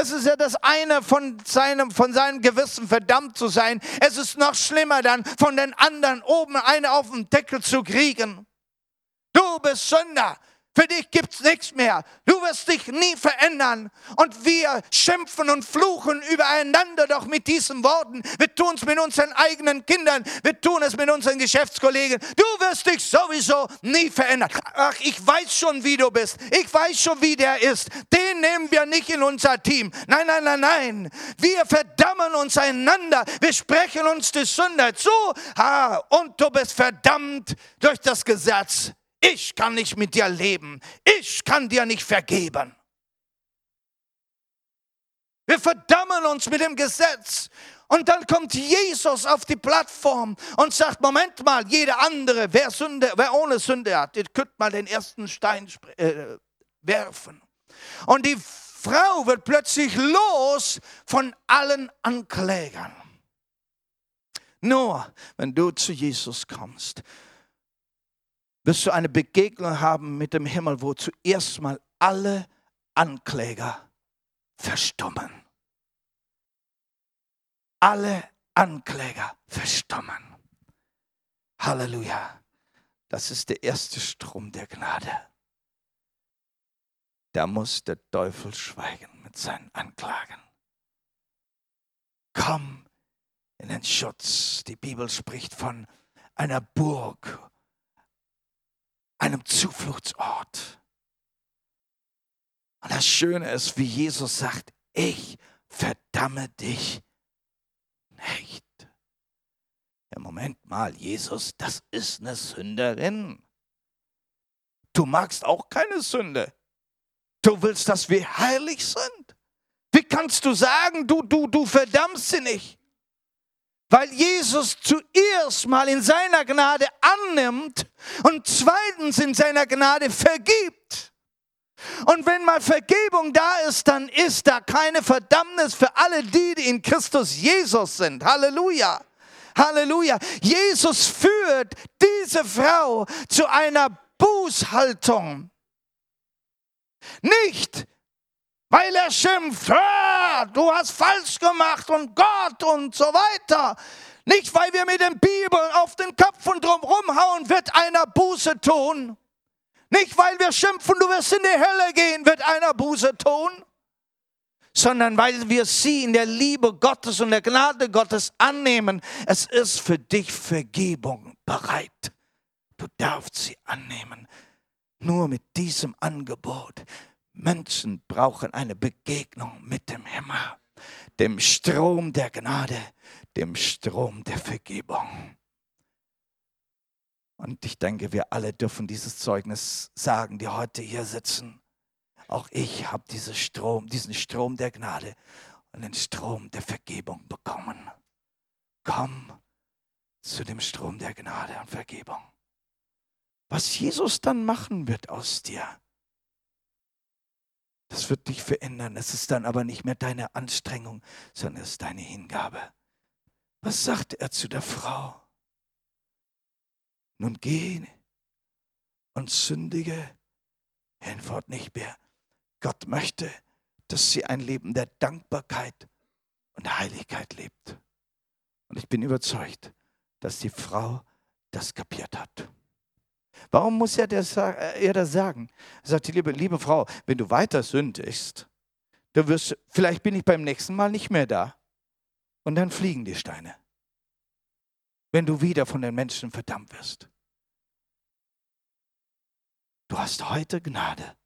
Es ist ja das eine, von seinem, von seinem Gewissen verdammt zu sein. Es ist noch schlimmer dann, von den anderen oben eine auf den Deckel zu kriegen. Du bist Sünder. Für dich gibt es nichts mehr. Du wirst dich nie verändern. Und wir schimpfen und fluchen übereinander doch mit diesen Worten. Wir tun es mit unseren eigenen Kindern. Wir tun es mit unseren Geschäftskollegen. Du wirst dich sowieso nie verändern. Ach, ich weiß schon, wie du bist. Ich weiß schon, wie der ist. Den nehmen wir nicht in unser Team. Nein, nein, nein, nein. Wir verdammen uns einander. Wir sprechen uns die Sünde zu. Ah, und du bist verdammt durch das Gesetz. Ich kann nicht mit dir leben. Ich kann dir nicht vergeben. Wir verdammen uns mit dem Gesetz. Und dann kommt Jesus auf die Plattform und sagt, Moment mal, jeder andere, wer, Sünde, wer ohne Sünde hat, ihr könnt mal den ersten Stein äh, werfen. Und die Frau wird plötzlich los von allen Anklägern. Nur, wenn du zu Jesus kommst, wirst du eine Begegnung haben mit dem Himmel, wo zuerst mal alle Ankläger verstummen. Alle Ankläger verstummen. Halleluja. Das ist der erste Strom der Gnade. Da muss der Teufel schweigen mit seinen Anklagen. Komm in den Schutz. Die Bibel spricht von einer Burg einem Zufluchtsort. Und das Schöne ist, wie Jesus sagt, ich verdamme dich nicht. Ja, Moment mal, Jesus, das ist eine Sünderin. Du magst auch keine Sünde. Du willst, dass wir heilig sind. Wie kannst du sagen, du, du, du verdammst sie nicht? Weil Jesus zuerst mal in seiner Gnade annimmt und zweitens in seiner Gnade vergibt. Und wenn mal Vergebung da ist, dann ist da keine Verdammnis für alle die, die in Christus Jesus sind. Halleluja. Halleluja. Jesus führt diese Frau zu einer Bußhaltung. Nicht, weil er schimpft, du hast falsch gemacht und Gott und so weiter. Nicht, weil wir mit dem Bibel auf den Köpfen drum rumhauen, wird einer Buße tun. Nicht, weil wir schimpfen, du wirst in die Hölle gehen, wird einer Buße tun. Sondern weil wir sie in der Liebe Gottes und der Gnade Gottes annehmen. Es ist für dich Vergebung bereit. Du darfst sie annehmen. Nur mit diesem Angebot Menschen brauchen eine Begegnung mit dem Himmel, dem Strom der Gnade, dem Strom der Vergebung. Und ich denke, wir alle dürfen dieses Zeugnis sagen, die heute hier sitzen. Auch ich habe diesen Strom, diesen Strom der Gnade und den Strom der Vergebung bekommen. Komm zu dem Strom der Gnade und Vergebung. Was Jesus dann machen wird aus dir, das wird dich verändern. Es ist dann aber nicht mehr deine Anstrengung, sondern es ist deine Hingabe. Was sagt er zu der Frau? Nun geh und sündige hinfort nicht mehr. Gott möchte, dass sie ein Leben der Dankbarkeit und Heiligkeit lebt. Und ich bin überzeugt, dass die Frau das kapiert hat. Warum muss er das, äh, er das sagen? Er sagt, liebe, liebe Frau, wenn du weiter sündigst, du wirst, vielleicht bin ich beim nächsten Mal nicht mehr da. Und dann fliegen die Steine. Wenn du wieder von den Menschen verdammt wirst. Du hast heute Gnade.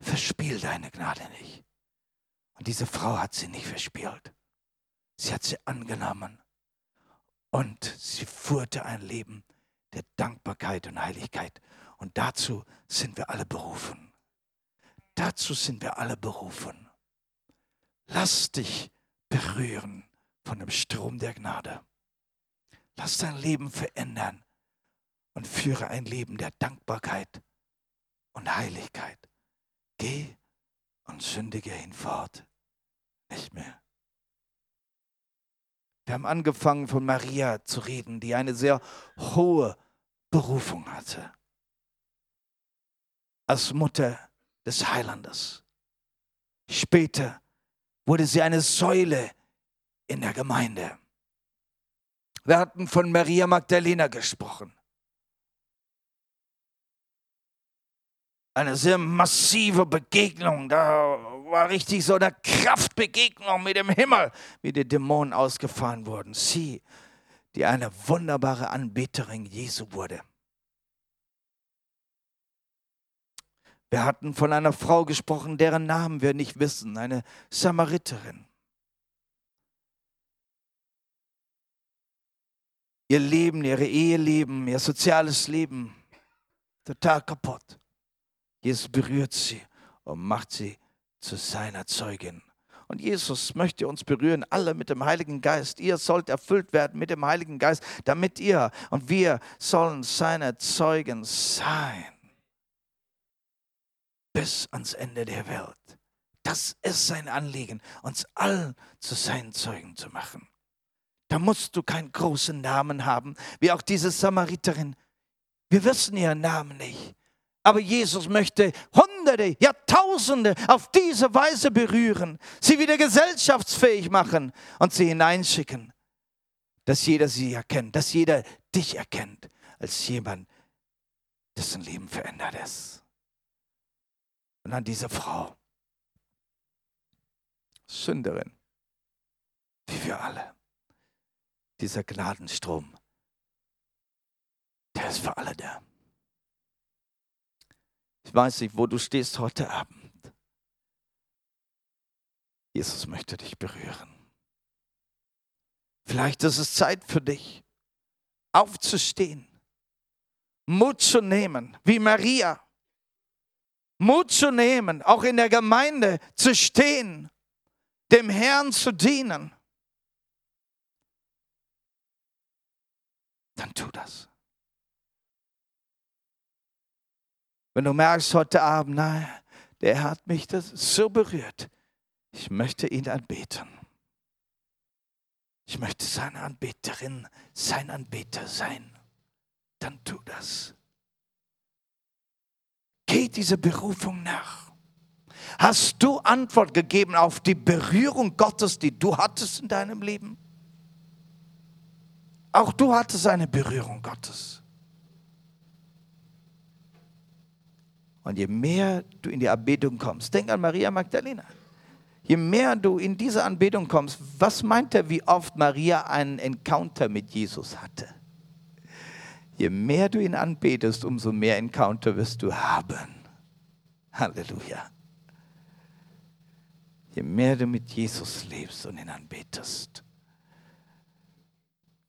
Verspiel deine Gnade nicht. Und diese Frau hat sie nicht verspielt. Sie hat sie angenommen. Und sie führte ein Leben der Dankbarkeit und Heiligkeit. Und dazu sind wir alle berufen. dazu sind wir alle berufen. Lass dich berühren von dem Strom der Gnade. Lass dein Leben verändern und führe ein Leben der Dankbarkeit und Heiligkeit. Geh und sündige hinfort nicht mehr. Wir haben angefangen von Maria zu reden, die eine sehr hohe Berufung hatte. Als Mutter des Heilandes. Später wurde sie eine Säule in der Gemeinde. Wir hatten von Maria Magdalena gesprochen. Eine sehr massive Begegnung. Da war richtig so eine Kraftbegegnung mit dem Himmel, wie die Dämonen ausgefahren wurden. Sie, die eine wunderbare Anbeterin Jesu wurde. Wir hatten von einer Frau gesprochen, deren Namen wir nicht wissen, eine Samariterin. Ihr Leben, ihre Eheleben, ihr soziales Leben, total kaputt. Jesus berührt sie und macht sie zu seiner Zeugin. Und Jesus möchte uns berühren, alle mit dem Heiligen Geist. Ihr sollt erfüllt werden mit dem Heiligen Geist, damit ihr und wir sollen seine Zeugen sein. Bis ans Ende der Welt. Das ist sein Anliegen, uns allen zu seinen Zeugen zu machen. Da musst du keinen großen Namen haben, wie auch diese Samariterin. Wir wissen ihren Namen nicht. Aber Jesus möchte Hunderte, Jahrtausende auf diese Weise berühren, sie wieder gesellschaftsfähig machen und sie hineinschicken, dass jeder sie erkennt, dass jeder dich erkennt als jemand, dessen Leben verändert ist. Und an diese Frau, Sünderin, wie wir alle, dieser Gnadenstrom, der ist für alle da. Ich weiß nicht, wo du stehst heute Abend. Jesus möchte dich berühren. Vielleicht ist es Zeit für dich, aufzustehen, Mut zu nehmen, wie Maria. Mut zu nehmen, auch in der Gemeinde zu stehen, dem Herrn zu dienen. Dann tu das. Wenn du merkst heute Abend, nein, der hat mich das so berührt, ich möchte ihn anbeten. Ich möchte seine Anbeterin, sein Anbeter sein. Dann tu das. Geh diese Berufung nach. Hast du Antwort gegeben auf die Berührung Gottes, die du hattest in deinem Leben? Auch du hattest eine Berührung Gottes. Und je mehr du in die Anbetung kommst, denk an Maria Magdalena. Je mehr du in diese Anbetung kommst, was meint er, wie oft Maria einen Encounter mit Jesus hatte? Je mehr du ihn anbetest, umso mehr Encounter wirst du haben. Halleluja. Je mehr du mit Jesus lebst und ihn anbetest.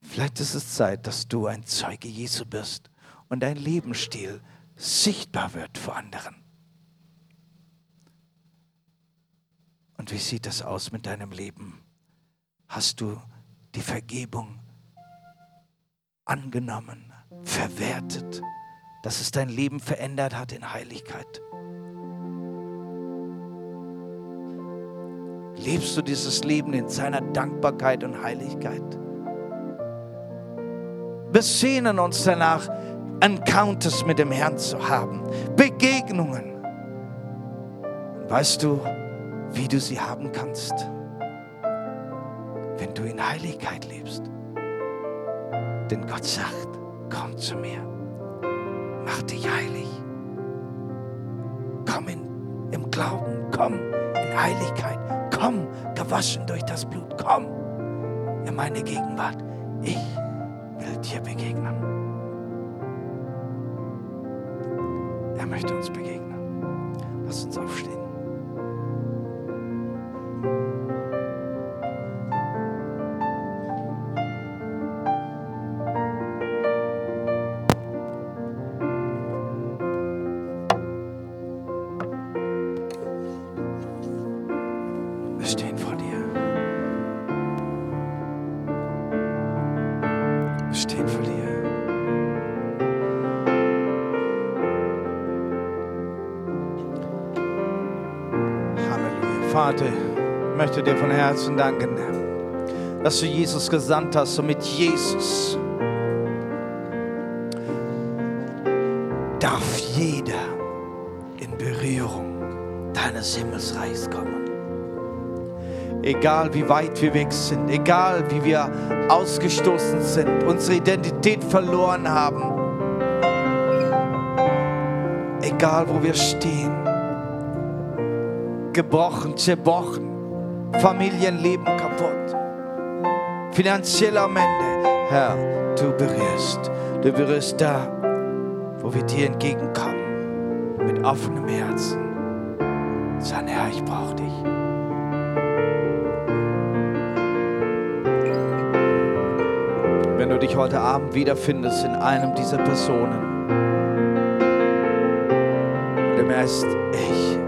Vielleicht ist es Zeit, dass du ein Zeuge Jesu bist und dein Lebensstil sichtbar wird vor anderen. Und wie sieht das aus mit deinem Leben? Hast du die Vergebung angenommen, verwertet, dass es dein Leben verändert hat in Heiligkeit? Lebst du dieses Leben in seiner Dankbarkeit und Heiligkeit? Wir sehnen uns danach, Encounters mit dem Herrn zu haben, Begegnungen. Weißt du, wie du sie haben kannst? Wenn du in Heiligkeit lebst. Denn Gott sagt, komm zu mir, mach dich heilig. Komm in, im Glauben, komm in Heiligkeit, komm gewaschen durch das Blut, komm in meine Gegenwart. Ich will dir begegnen. Möchte uns begegnen. Herzen danken, dass du Jesus gesandt hast und mit Jesus darf jeder in Berührung deines Himmelsreichs kommen. Egal wie weit wir weg sind, egal wie wir ausgestoßen sind, unsere Identität verloren haben, egal wo wir stehen, gebrochen, zerbrochen, Familienleben kaputt, finanziell am Ende. Herr, du berührst, du berührst da, wo wir dir entgegenkommen, mit offenem Herzen. Sagen, Herr, ich brauche dich. Wenn du dich heute Abend wiederfindest in einem dieser Personen, du merkst, ich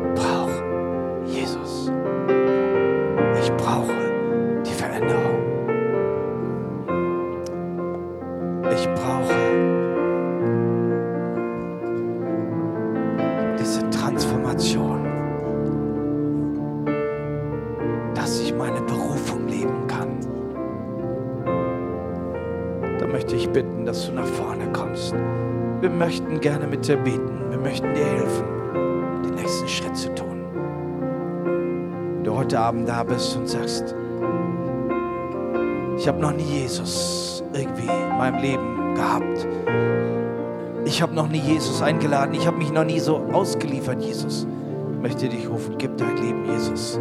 beten. Wir möchten dir helfen, den nächsten Schritt zu tun. Wenn du heute Abend da bist und sagst, ich habe noch nie Jesus irgendwie in meinem Leben gehabt. Ich habe noch nie Jesus eingeladen. Ich habe mich noch nie so ausgeliefert, Jesus. Ich möchte dich rufen, gib dein Leben, Jesus.